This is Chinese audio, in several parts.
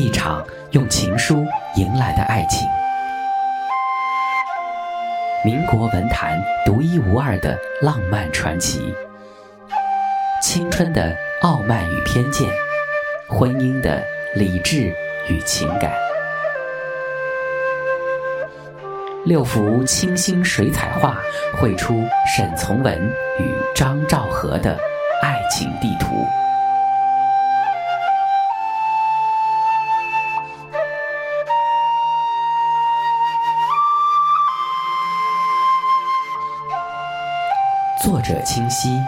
一场用情书迎来的爱情。民国文坛独一无二的浪漫传奇，青春的傲慢与偏见，婚姻的理智与情感。六幅清新水彩画绘出沈从文与张兆和的爱情地图。作者清晰，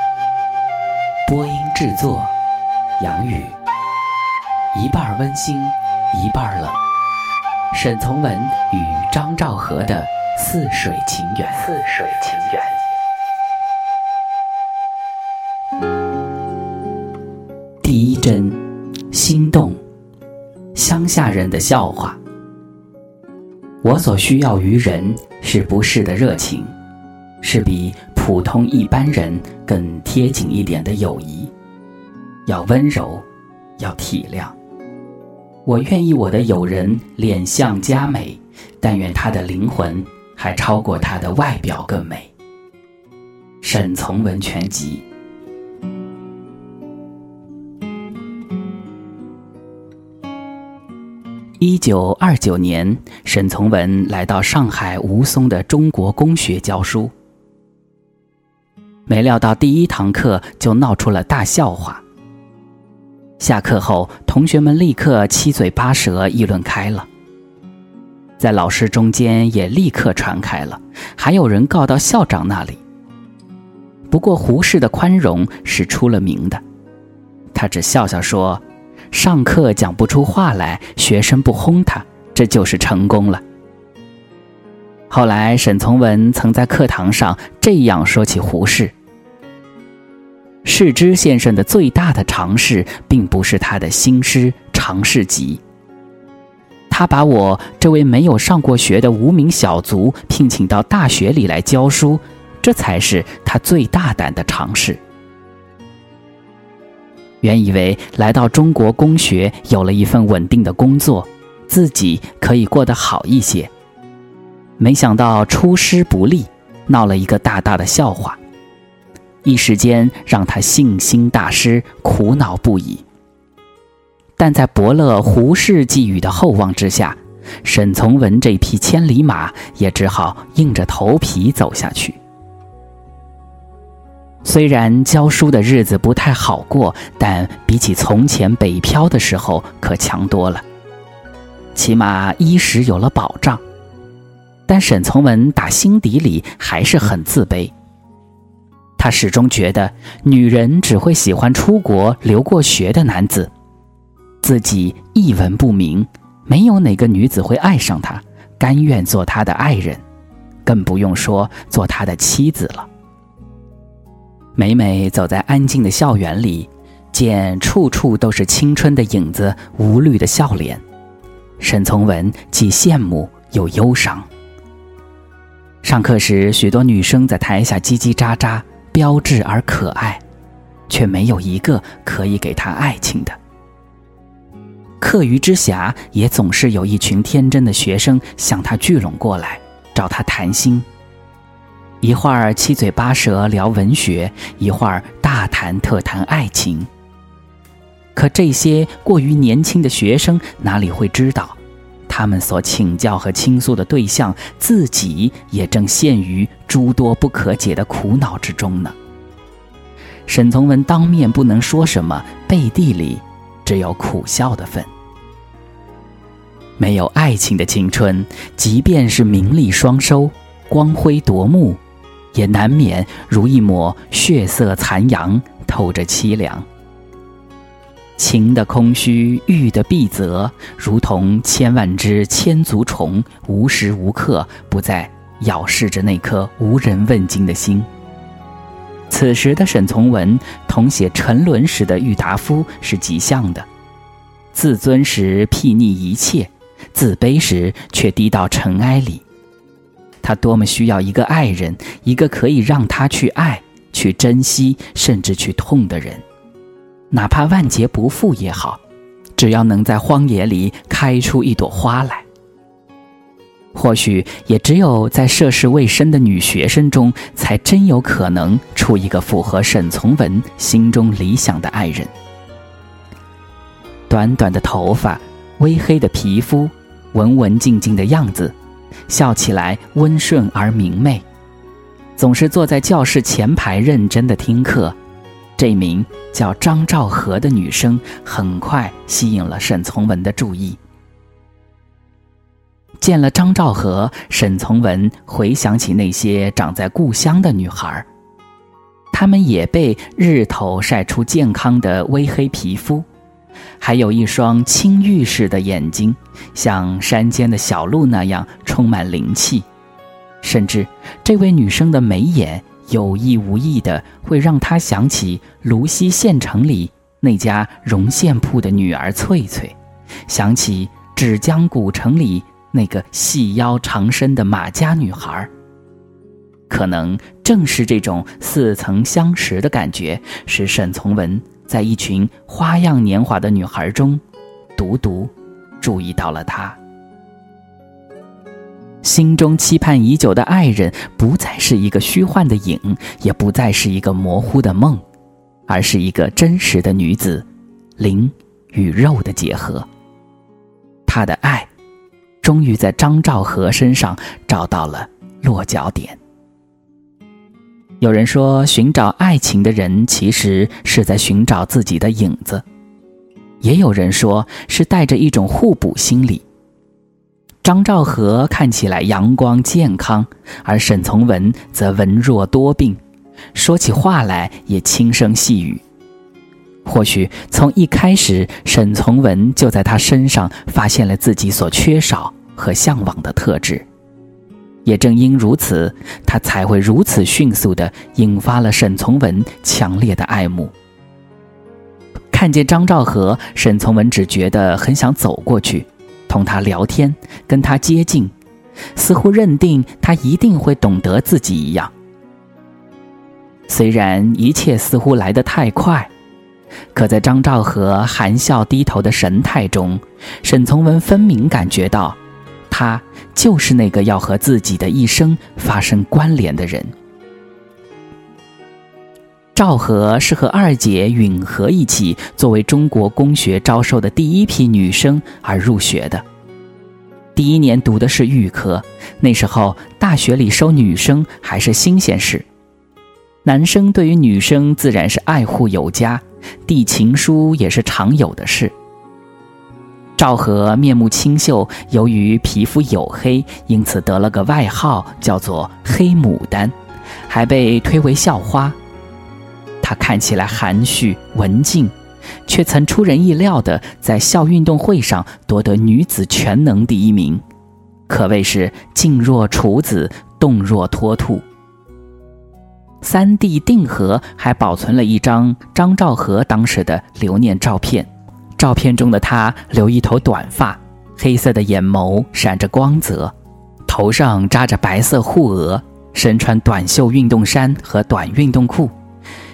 播音制作杨宇，一半温馨，一半冷。沈从文与张兆和的似水情缘。似水情缘。第一针，心动。乡下人的笑话。我所需要于人，是不是的热情，是比普通一般人更贴紧一点的友谊。要温柔，要体谅。我愿意我的友人脸相佳美，但愿他的灵魂还超过他的外表更美。沈从文全集。一九二九年，沈从文来到上海吴淞的中国公学教书，没料到第一堂课就闹出了大笑话。下课后，同学们立刻七嘴八舌议论开了，在老师中间也立刻传开了，还有人告到校长那里。不过胡适的宽容是出了名的，他只笑笑说：“上课讲不出话来，学生不轰他，这就是成功了。”后来沈从文曾在课堂上这样说起胡适。世之先生的最大的尝试，并不是他的新诗《尝试集》。他把我这位没有上过学的无名小卒聘请到大学里来教书，这才是他最大胆的尝试。原以为来到中国公学，有了一份稳定的工作，自己可以过得好一些。没想到出师不利，闹了一个大大的笑话。一时间让他信心大失，苦恼不已。但在伯乐胡适寄予的厚望之下，沈从文这匹千里马也只好硬着头皮走下去。虽然教书的日子不太好过，但比起从前北漂的时候可强多了，起码衣食有了保障。但沈从文打心底里还是很自卑。他始终觉得女人只会喜欢出国留过学的男子，自己一文不名，没有哪个女子会爱上他，甘愿做他的爱人，更不用说做他的妻子了。每每走在安静的校园里，见处处都是青春的影子、无虑的笑脸，沈从文既羡慕又忧伤。上课时，许多女生在台下叽叽喳喳。标致而可爱，却没有一个可以给他爱情的。课余之暇，也总是有一群天真的学生向他聚拢过来，找他谈心。一会儿七嘴八舌聊文学，一会儿大谈特谈爱情。可这些过于年轻的学生哪里会知道，他们所请教和倾诉的对象，自己也正陷于。诸多不可解的苦恼之中呢。沈从文当面不能说什么，背地里只有苦笑的份。没有爱情的青春，即便是名利双收、光辉夺目，也难免如一抹血色残阳，透着凄凉。情的空虚，欲的闭塞，如同千万只千足虫，无时无刻不在。咬噬着那颗无人问津的心。此时的沈从文同写沉沦时的郁达夫是极像的，自尊时睥睨一切，自卑时却低到尘埃里。他多么需要一个爱人，一个可以让他去爱、去珍惜，甚至去痛的人，哪怕万劫不复也好，只要能在荒野里开出一朵花来。或许也只有在涉世未深的女学生中，才真有可能出一个符合沈从文心中理想的爱人。短短的头发，微黑的皮肤，文文静静的样子，笑起来温顺而明媚，总是坐在教室前排认真的听课。这名叫张兆和的女生很快吸引了沈从文的注意。见了张兆和，沈从文回想起那些长在故乡的女孩，她们也被日头晒出健康的微黑皮肤，还有一双青玉似的眼睛，像山间的小鹿那样充满灵气。甚至，这位女生的眉眼有意无意的会让他想起芦溪县城里那家绒线铺的女儿翠翠，想起芷江古城里。那个细腰长身的马家女孩，可能正是这种似曾相识的感觉，使沈从文在一群花样年华的女孩中，独独注意到了她。心中期盼已久的爱人，不再是一个虚幻的影，也不再是一个模糊的梦，而是一个真实的女子，灵与肉的结合。她的爱。终于在张兆和身上找到了落脚点。有人说，寻找爱情的人其实是在寻找自己的影子；也有人说是带着一种互补心理。张兆和看起来阳光健康，而沈从文则文弱多病，说起话来也轻声细语。或许从一开始，沈从文就在他身上发现了自己所缺少和向往的特质。也正因如此，他才会如此迅速地引发了沈从文强烈的爱慕。看见张兆和，沈从文只觉得很想走过去，同他聊天，跟他接近，似乎认定他一定会懂得自己一样。虽然一切似乎来得太快。可在张兆和含笑低头的神态中，沈从文分明感觉到，他就是那个要和自己的一生发生关联的人。赵和是和二姐允和一起作为中国公学招收的第一批女生而入学的。第一年读的是预科，那时候大学里收女生还是新鲜事，男生对于女生自然是爱护有加。递情书也是常有的事。赵和面目清秀，由于皮肤黝黑，因此得了个外号，叫做“黑牡丹”，还被推为校花。她看起来含蓄文静，却曾出人意料的在校运动会上夺得女子全能第一名，可谓是静若处子，动若脱兔。三弟定和还保存了一张张兆和当时的留念照片，照片中的他留一头短发，黑色的眼眸闪着光泽，头上扎着白色护额，身穿短袖运动衫和短运动裤，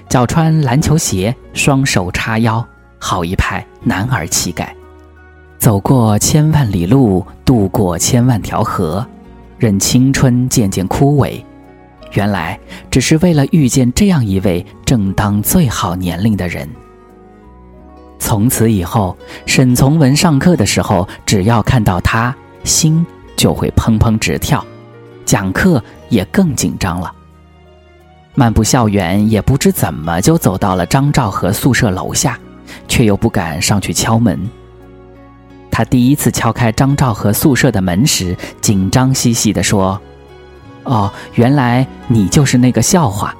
脚穿篮球鞋，双手叉腰，好一派男儿气概。走过千万里路，渡过千万条河，任青春渐渐枯萎。原来只是为了遇见这样一位正当最好年龄的人。从此以后，沈从文上课的时候，只要看到他，心就会砰砰直跳，讲课也更紧张了。漫步校园，也不知怎么就走到了张兆和宿舍楼下，却又不敢上去敲门。他第一次敲开张兆和宿舍的门时，紧张兮兮地说。哦，原来你就是那个笑话。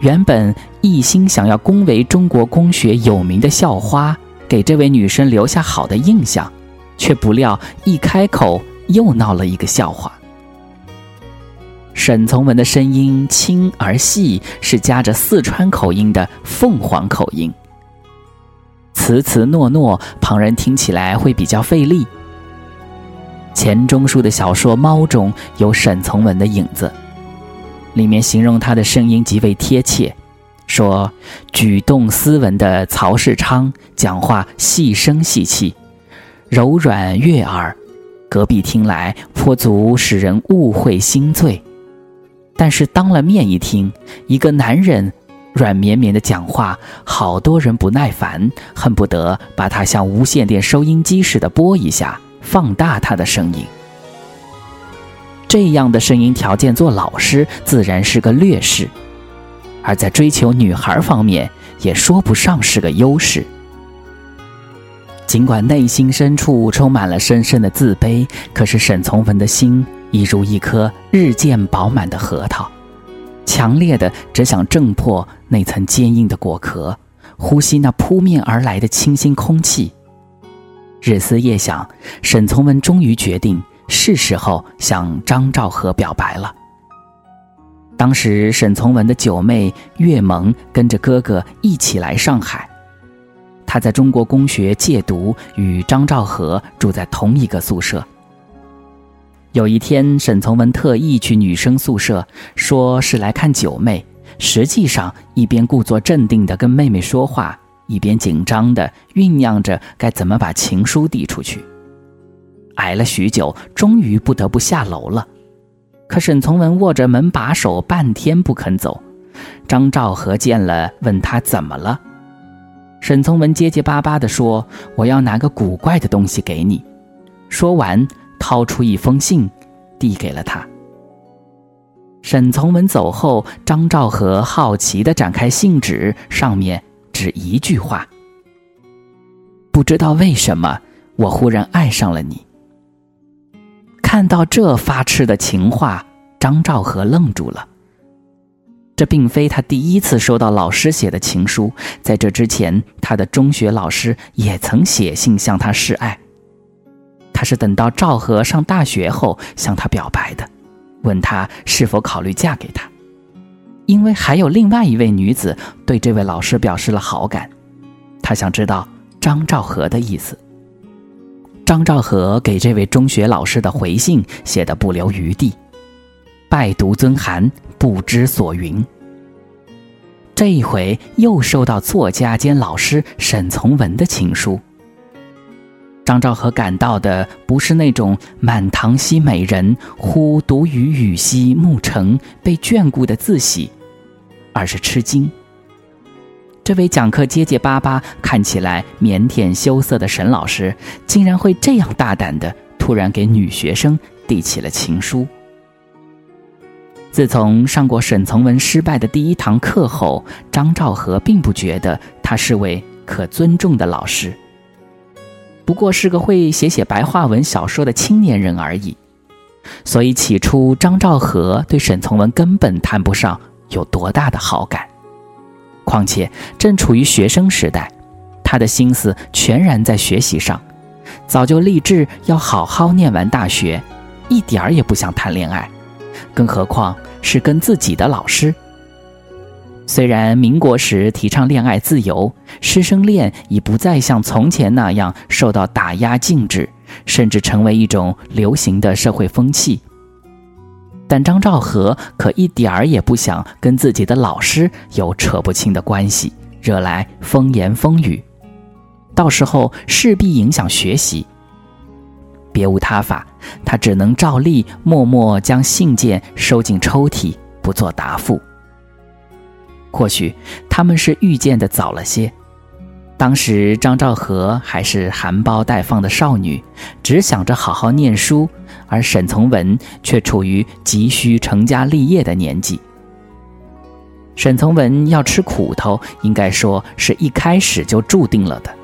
原本一心想要恭维中国公学有名的校花，给这位女生留下好的印象，却不料一开口又闹了一个笑话。沈从文的声音轻而细，是夹着四川口音的凤凰口音，词词诺诺，旁人听起来会比较费力。钱钟书的小说《猫》中有沈从文的影子，里面形容他的声音极为贴切，说举动斯文的曹世昌讲话细声细气，柔软悦耳，隔壁听来颇足使人误会心醉。但是当了面一听，一个男人软绵绵的讲话，好多人不耐烦，恨不得把他像无线电收音机似的播一下，放大他的声音。这样的声音条件做老师自然是个劣势，而在追求女孩方面也说不上是个优势。尽管内心深处充满了深深的自卑，可是沈从文的心已如一颗日渐饱满的核桃，强烈的只想挣破那层坚硬的果壳，呼吸那扑面而来的清新空气。日思夜想，沈从文终于决定。是时候向张兆和表白了。当时沈从文的九妹岳萌跟着哥哥一起来上海，他在中国公学借读，与张兆和住在同一个宿舍。有一天，沈从文特意去女生宿舍，说是来看九妹，实际上一边故作镇定地跟妹妹说话，一边紧张地酝酿着该怎么把情书递出去。挨了许久，终于不得不下楼了。可沈从文握着门把手，半天不肯走。张兆和见了，问他怎么了。沈从文结结巴巴地说：“我要拿个古怪的东西给你。”说完，掏出一封信，递给了他。沈从文走后，张兆和好奇地展开信纸，上面只一句话：“不知道为什么，我忽然爱上了你。”看到这发痴的情话，张兆和愣住了。这并非他第一次收到老师写的情书，在这之前，他的中学老师也曾写信向他示爱。是等到赵和上大学后向他表白的，问他是否考虑嫁给他，因为还有另外一位女子对这位老师表示了好感，他想知道张兆和的意思。张兆和给这位中学老师的回信写的不留余地，拜读尊函，不知所云。这一回又收到作家兼老师沈从文的情书。张兆和感到的不是那种满堂惜美人，忽独与雨兮暮成被眷顾的自喜，而是吃惊。这位讲课结结巴巴、看起来腼腆羞涩的沈老师，竟然会这样大胆的突然给女学生递起了情书。自从上过沈从文失败的第一堂课后，张兆和并不觉得他是位可尊重的老师，不过是个会写写白话文小说的青年人而已。所以起初，张兆和对沈从文根本谈不上有多大的好感。况且正处于学生时代，他的心思全然在学习上，早就立志要好好念完大学，一点儿也不想谈恋爱，更何况是跟自己的老师。虽然民国时提倡恋爱自由，师生恋已不再像从前那样受到打压禁止，甚至成为一种流行的社会风气。但张兆和可一点儿也不想跟自己的老师有扯不清的关系，惹来风言风语，到时候势必影响学习。别无他法，他只能照例默默将信件收进抽屉，不做答复。或许他们是遇见的早了些。当时张兆和还是含苞待放的少女，只想着好好念书，而沈从文却处于急需成家立业的年纪。沈从文要吃苦头，应该说是一开始就注定了的。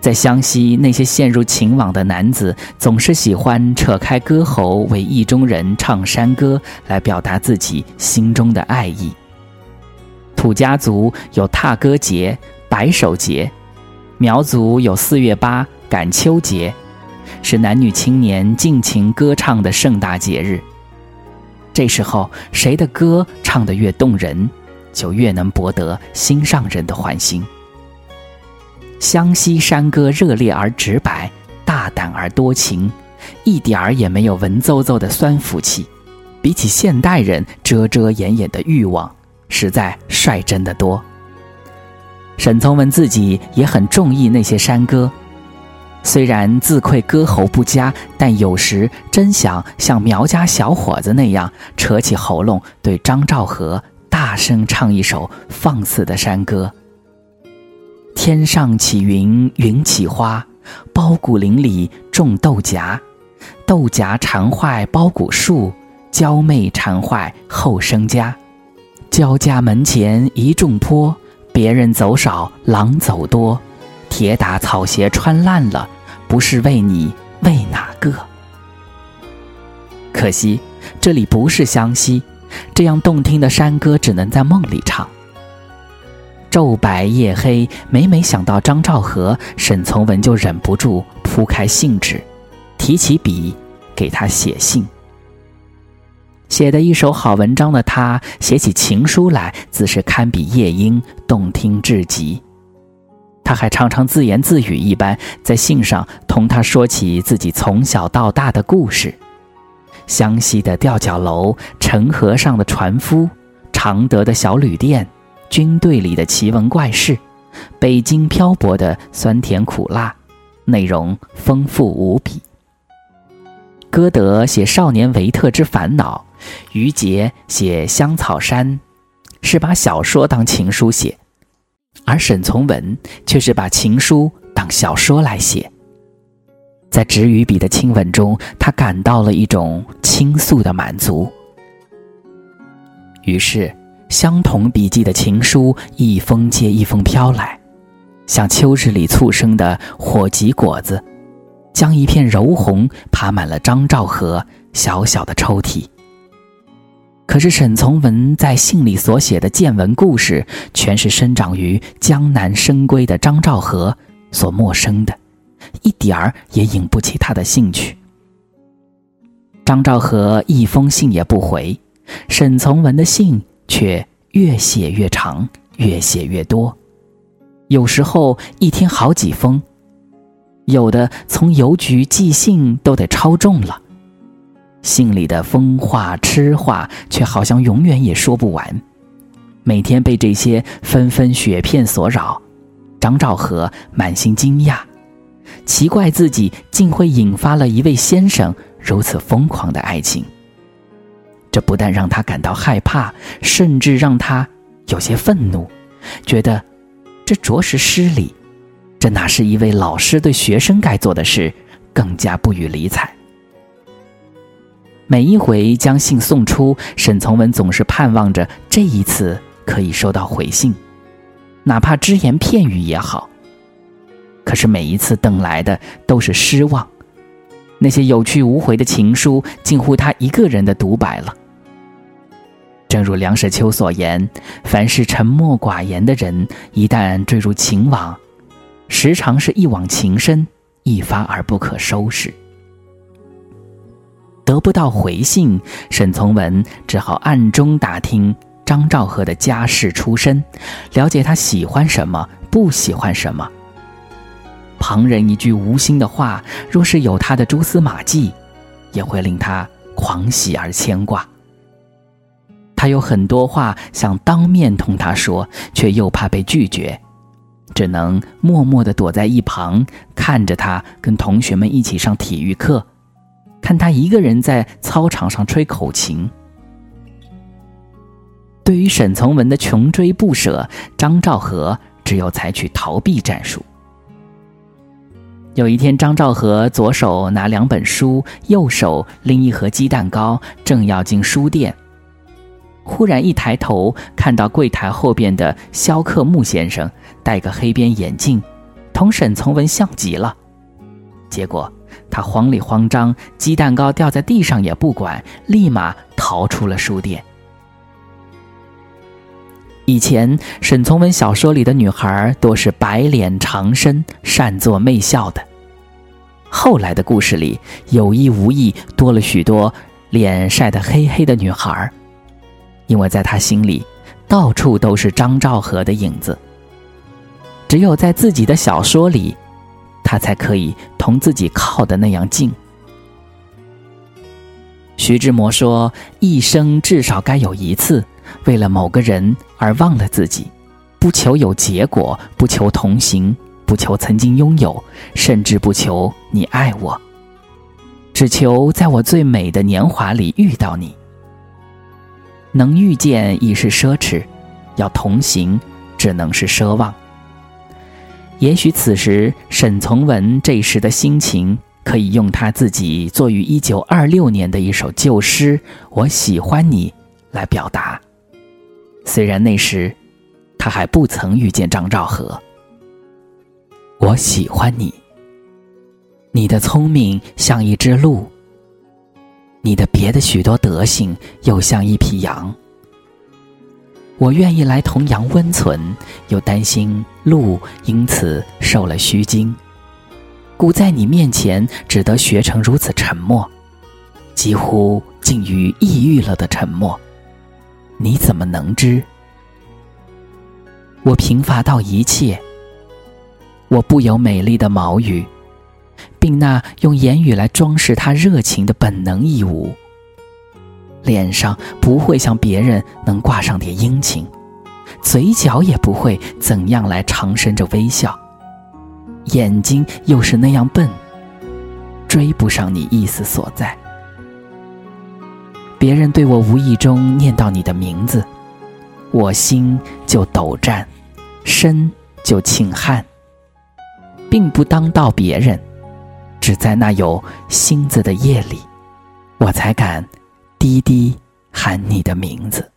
在湘西，那些陷入情网的男子总是喜欢扯开歌喉，为意中人唱山歌，来表达自己心中的爱意。土家族有踏歌节。白首节，苗族有四月八赶秋节，是男女青年尽情歌唱的盛大节日。这时候，谁的歌唱得越动人，就越能博得心上人的欢心。湘西山歌热烈而直白，大胆而多情，一点儿也没有文绉绉的酸腐气。比起现代人遮遮掩掩的欲望，实在率真的多。沈从文自己也很中意那些山歌，虽然自愧歌喉不佳，但有时真想像苗家小伙子那样扯起喉咙对张兆和大声唱一首放肆的山歌：“天上起云，云起花，包谷林里种豆荚，豆荚缠坏包谷树，娇妹缠坏后生家，焦家门前一种坡。”别人走少，狼走多，铁打草鞋穿烂了，不是为你，为哪个？可惜这里不是湘西，这样动听的山歌只能在梦里唱。昼白夜黑，每每想到张兆和，沈从文就忍不住铺开信纸，提起笔给他写信。写的一手好文章的他，写起情书来自是堪比夜莺，动听至极。他还常常自言自语一般，在信上同他说起自己从小到大的故事：湘西的吊脚楼、城河上的船夫、常德的小旅店、军队里的奇闻怪事、北京漂泊的酸甜苦辣，内容丰富无比。歌德写少年维特之烦恼。于杰写香草山，是把小说当情书写，而沈从文却是把情书当小说来写。在纸与笔的亲吻中，他感到了一种倾诉的满足。于是，相同笔迹的情书一封接一封飘来，像秋日里簇生的火棘果子，将一片柔红爬满了张兆和小小的抽屉。可是沈从文在信里所写的见闻故事，全是生长于江南深闺的张兆和所陌生的，一点儿也引不起他的兴趣。张兆和一封信也不回，沈从文的信却越写越长，越写越多，有时候一天好几封，有的从邮局寄信都得超重了。信里的疯话痴话，却好像永远也说不完。每天被这些纷纷雪片所扰，张兆和满心惊讶，奇怪自己竟会引发了一位先生如此疯狂的爱情。这不但让他感到害怕，甚至让他有些愤怒，觉得这着实失礼。这哪是一位老师对学生该做的事？更加不予理睬。每一回将信送出，沈从文总是盼望着这一次可以收到回信，哪怕只言片语也好。可是每一次等来的都是失望，那些有去无回的情书，近乎他一个人的独白了。正如梁实秋所言：“凡是沉默寡言的人，一旦坠入情网，时常是一往情深，一发而不可收拾。”得不到回信，沈从文只好暗中打听张兆和的家世出身，了解他喜欢什么，不喜欢什么。旁人一句无心的话，若是有他的蛛丝马迹，也会令他狂喜而牵挂。他有很多话想当面同他说，却又怕被拒绝，只能默默地躲在一旁，看着他跟同学们一起上体育课。看他一个人在操场上吹口琴。对于沈从文的穷追不舍，张兆和只有采取逃避战术。有一天，张兆和左手拿两本书，右手拎一盒鸡蛋糕，正要进书店，忽然一抬头，看到柜台后边的肖克木先生戴个黑边眼镜，同沈从文像极了。结果。他慌里慌张，鸡蛋糕掉在地上也不管，立马逃出了书店。以前沈从文小说里的女孩多是白脸长身、善作媚笑的，后来的故事里有意无意多了许多脸晒得黑黑的女孩，因为在他心里，到处都是张兆和的影子。只有在自己的小说里。他才可以同自己靠的那样近。徐志摩说：“一生至少该有一次，为了某个人而忘了自己，不求有结果，不求同行，不求曾经拥有，甚至不求你爱我，只求在我最美的年华里遇到你。能遇见已是奢侈，要同行只能是奢望。也许此时沈从文这时的心情。可以用他自己作于一九二六年的一首旧诗《我喜欢你》来表达。虽然那时他还不曾遇见张兆和。我喜欢你，你的聪明像一只鹿，你的别的许多德行又像一匹羊。我愿意来同羊温存，又担心鹿因此受了虚惊。故在你面前，只得学成如此沉默，几乎近于抑郁了的沉默。你怎么能知？我贫乏到一切，我不有美丽的毛语，并那用言语来装饰他热情的本能一无。脸上不会像别人能挂上点殷勤，嘴角也不会怎样来长伸着微笑。眼睛又是那样笨，追不上你意思所在。别人对我无意中念到你的名字，我心就抖颤，身就沁汗，并不当到别人，只在那有星子的夜里，我才敢滴滴喊你的名字。